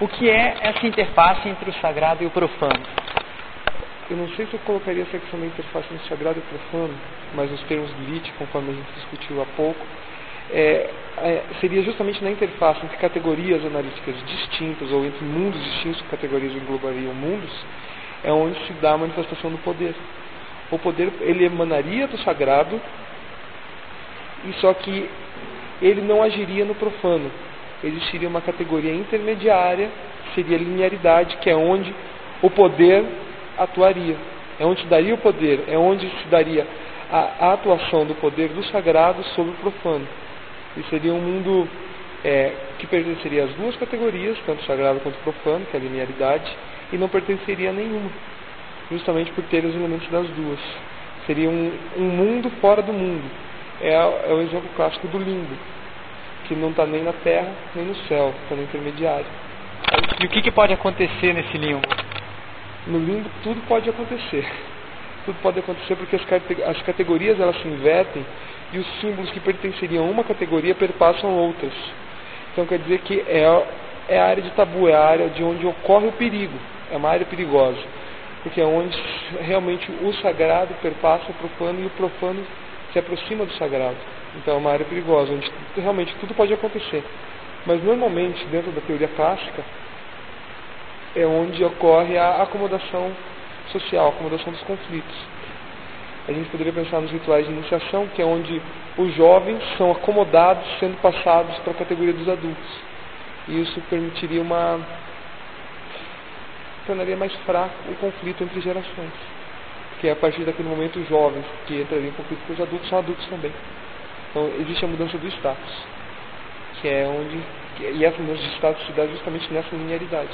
O que é essa interface entre o sagrado e o profano? Eu não sei se eu colocaria essa questão da interface entre o sagrado e o profano, mas os termos lit, conforme a gente discutiu há pouco, é, é, seria justamente na interface entre categorias analíticas distintas ou entre mundos distintos, categorias englobariam mundos, é onde se dá a manifestação do poder. O poder ele emanaria do sagrado, e só que ele não agiria no profano existiria uma categoria intermediária, seria a linearidade, que é onde o poder atuaria. É onde se daria o poder, é onde se daria a, a atuação do poder do sagrado sobre o profano. E seria um mundo é, que pertenceria às duas categorias, tanto sagrado quanto profano, que é a linearidade, e não pertenceria a nenhuma, justamente por ter os elementos das duas. Seria um, um mundo fora do mundo. É, é o exemplo clássico do limbo que não está nem na terra nem no céu, está no intermediário. E o que, que pode acontecer nesse limbo? No limbo tudo pode acontecer. Tudo pode acontecer porque as, as categorias elas se invertem e os símbolos que pertenceriam a uma categoria perpassam outras. Então quer dizer que é, é a área de tabu, é a área de onde ocorre o perigo, é uma área perigosa. Porque é onde realmente o sagrado perpassa o profano e o profano se aproxima do sagrado. Então é uma área perigosa, onde realmente tudo pode acontecer. Mas normalmente, dentro da teoria clássica, é onde ocorre a acomodação social, a acomodação dos conflitos. A gente poderia pensar nos rituais de iniciação, que é onde os jovens são acomodados sendo passados para a categoria dos adultos. E isso permitiria uma. tornaria mais fraco o conflito entre gerações. Porque a partir daquele momento os jovens que entrariam em conflito com os adultos são adultos também. Então existe a mudança do status, que é onde. E essa mudança de status se dá justamente nessa linearidade.